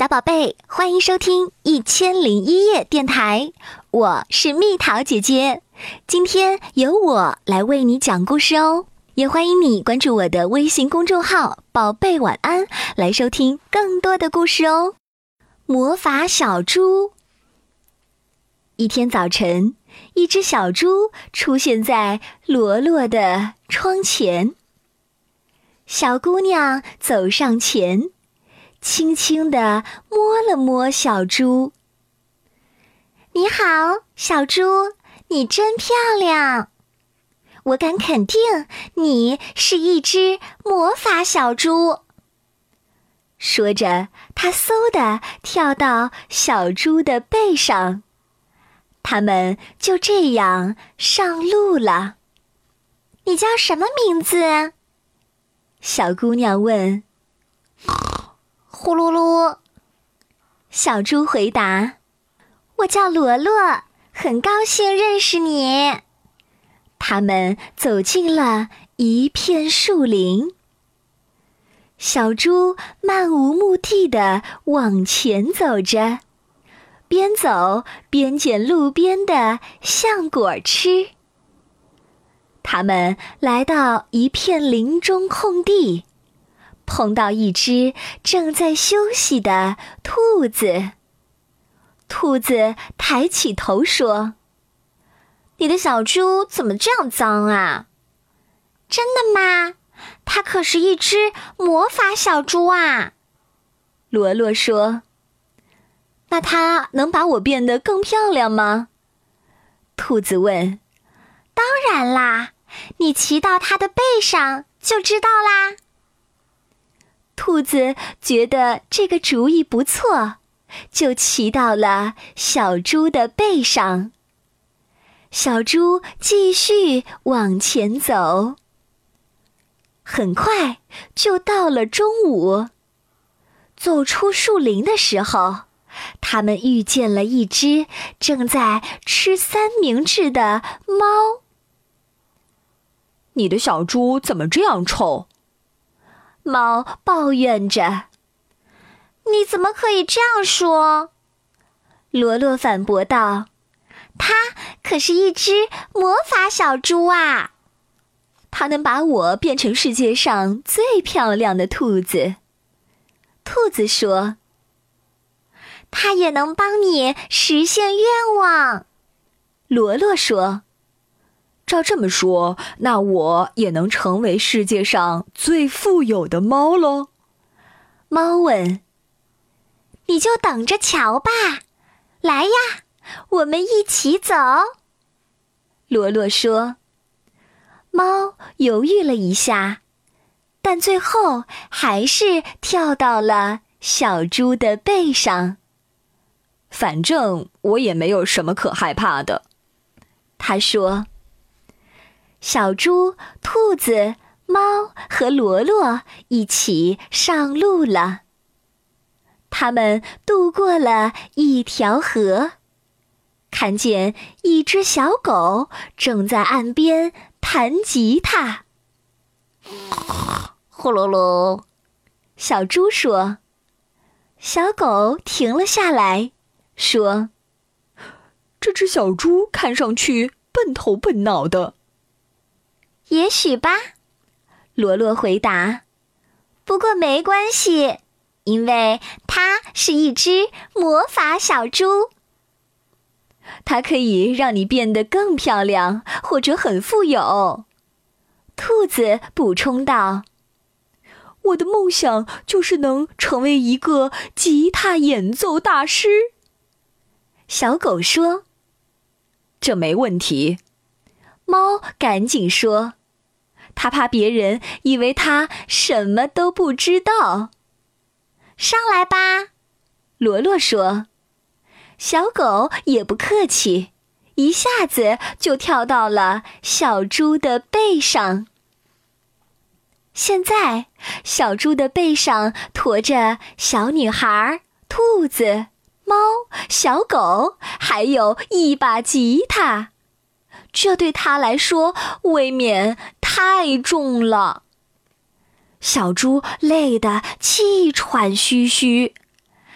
小宝贝，欢迎收听《一千零一夜》电台，我是蜜桃姐姐。今天由我来为你讲故事哦，也欢迎你关注我的微信公众号“宝贝晚安”，来收听更多的故事哦。魔法小猪。一天早晨，一只小猪出现在罗罗的窗前。小姑娘走上前。轻轻地摸了摸小猪。你好，小猪，你真漂亮。我敢肯定，你是一只魔法小猪。说着，他嗖地跳到小猪的背上，他们就这样上路了。你叫什么名字？小姑娘问。呼噜噜，小猪回答：“我叫罗罗，很高兴认识你。”他们走进了一片树林。小猪漫无目的的往前走着，边走边捡路边的橡果吃。他们来到一片林中空地。碰到一只正在休息的兔子。兔子抬起头说：“你的小猪怎么这样脏啊？”“真的吗？它可是一只魔法小猪啊！”罗罗说。“那它能把我变得更漂亮吗？”兔子问。“当然啦，你骑到它的背上就知道啦。”兔子觉得这个主意不错，就骑到了小猪的背上。小猪继续往前走，很快就到了中午。走出树林的时候，他们遇见了一只正在吃三明治的猫。你的小猪怎么这样臭？猫抱怨着：“你怎么可以这样说？”罗罗反驳道：“它可是一只魔法小猪啊，它能把我变成世界上最漂亮的兔子。”兔子说：“它也能帮你实现愿望。”罗罗说。照这么说，那我也能成为世界上最富有的猫喽？猫问：“你就等着瞧吧！来呀，我们一起走。”罗罗说。猫犹豫了一下，但最后还是跳到了小猪的背上。反正我也没有什么可害怕的，他说。小猪、兔子、猫和罗罗一起上路了。他们渡过了一条河，看见一只小狗正在岸边弹吉他。呼噜噜，小猪说。小狗停了下来，说：“这只小猪看上去笨头笨脑的。”也许吧，罗罗回答。不过没关系，因为它是一只魔法小猪。它可以让你变得更漂亮，或者很富有。兔子补充道：“我的梦想就是能成为一个吉他演奏大师。”小狗说：“这没问题。”猫赶紧说。他怕别人以为他什么都不知道。上来吧，罗罗说。小狗也不客气，一下子就跳到了小猪的背上。现在，小猪的背上驮着小女孩、兔子、猫、小狗，还有一把吉他。这对他来说未免太重了。小猪累得气喘吁吁，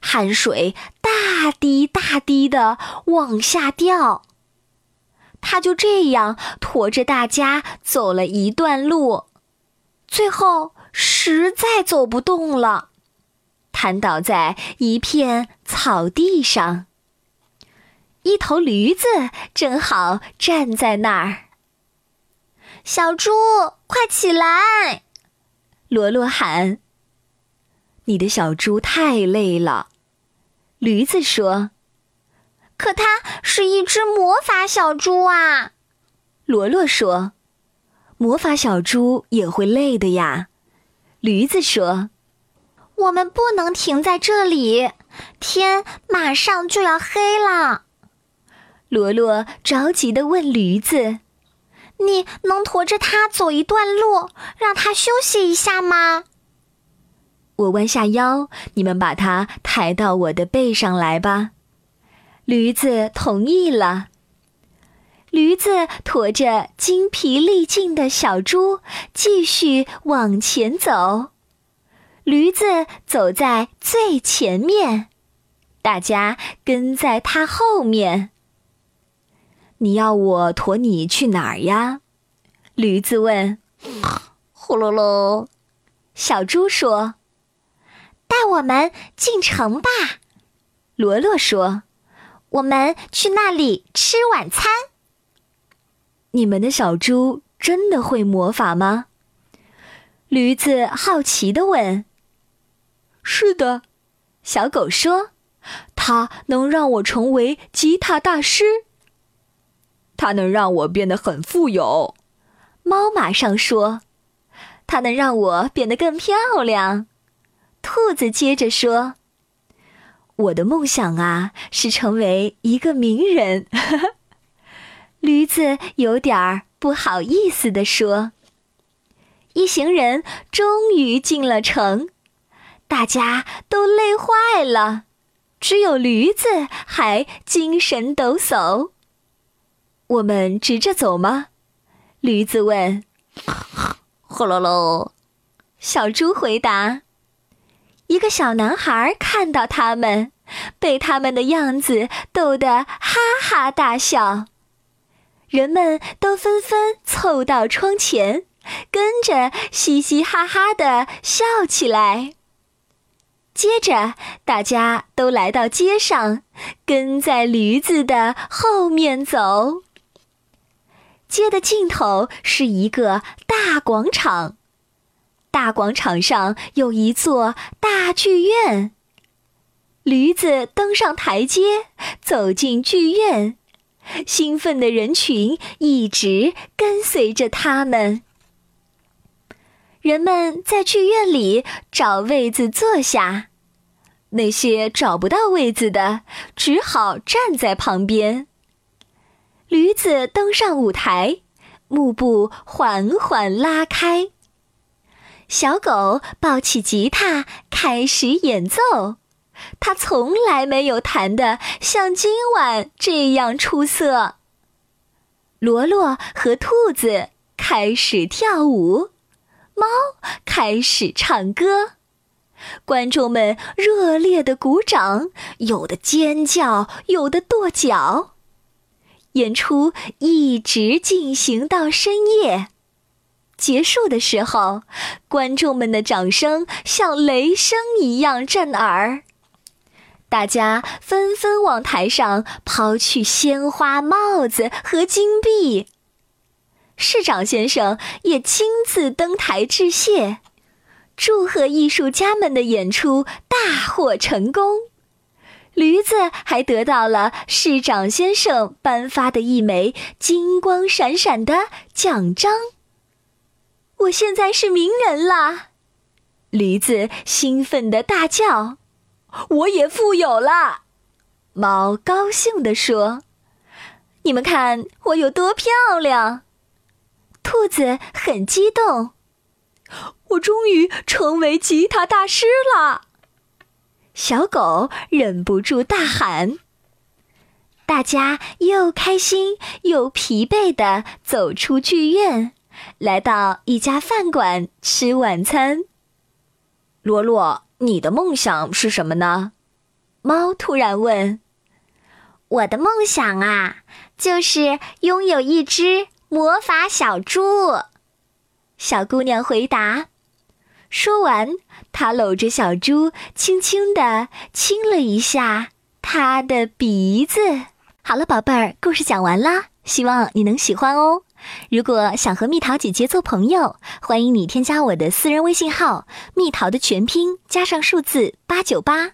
汗水大滴大滴的往下掉。他就这样驮着大家走了一段路，最后实在走不动了，瘫倒在一片草地上。一头驴子正好站在那儿。小猪，快起来！罗罗喊。你的小猪太累了，驴子说。可它是一只魔法小猪啊，罗罗说。魔法小猪也会累的呀，驴子说。我们不能停在这里，天马上就要黑了。罗罗着急的问驴子：“你能驮着它走一段路，让它休息一下吗？”我弯下腰，你们把它抬到我的背上来吧。驴子同意了。驴子驮着精疲力尽的小猪继续往前走，驴子走在最前面，大家跟在它后面。你要我驮你去哪儿呀？驴子问。呼噜噜，小猪说：“带我们进城吧。”罗罗说。我们去那里吃晚餐。你们的小猪真的会魔法吗？驴子好奇的问。是的，小狗说，它能让我成为吉他大师。它能让我变得很富有。猫马上说，它能让我变得更漂亮。兔子接着说。我的梦想啊，是成为一个名人。驴子有点儿不好意思地说。一行人终于进了城，大家都累坏了，只有驴子还精神抖擞。我们直着走吗？驴子问。呼噜噜，小猪回答。一个小男孩看到他们，被他们的样子逗得哈哈大笑。人们都纷纷凑到窗前，跟着嘻嘻哈哈的笑起来。接着，大家都来到街上，跟在驴子的后面走。街的尽头是一个大广场。大广场上有一座大剧院。驴子登上台阶，走进剧院，兴奋的人群一直跟随着他们。人们在剧院里找位子坐下，那些找不到位子的只好站在旁边。驴子登上舞台，幕布缓缓拉开。小狗抱起吉他，开始演奏。它从来没有弹得像今晚这样出色。罗罗和兔子开始跳舞，猫开始唱歌，观众们热烈的鼓掌，有的尖叫，有的跺脚。演出一直进行到深夜。结束的时候，观众们的掌声像雷声一样震耳，大家纷纷往台上抛去鲜花、帽子和金币。市长先生也亲自登台致谢，祝贺艺术家们的演出大获成功。驴子还得到了市长先生颁发的一枚金光闪闪的奖章。我现在是名人啦！驴子兴奋的大叫：“我也富有了！”猫高兴地说：“你们看我有多漂亮！”兔子很激动：“我终于成为吉他大师了！”小狗忍不住大喊。大家又开心又疲惫地走出剧院。来到一家饭馆吃晚餐。罗罗，你的梦想是什么呢？猫突然问：“我的梦想啊，就是拥有一只魔法小猪。”小姑娘回答。说完，他搂着小猪，轻轻地亲了一下他的鼻子。好了，宝贝儿，故事讲完啦，希望你能喜欢哦。如果想和蜜桃姐姐做朋友，欢迎你添加我的私人微信号“蜜桃”的全拼加上数字八九八。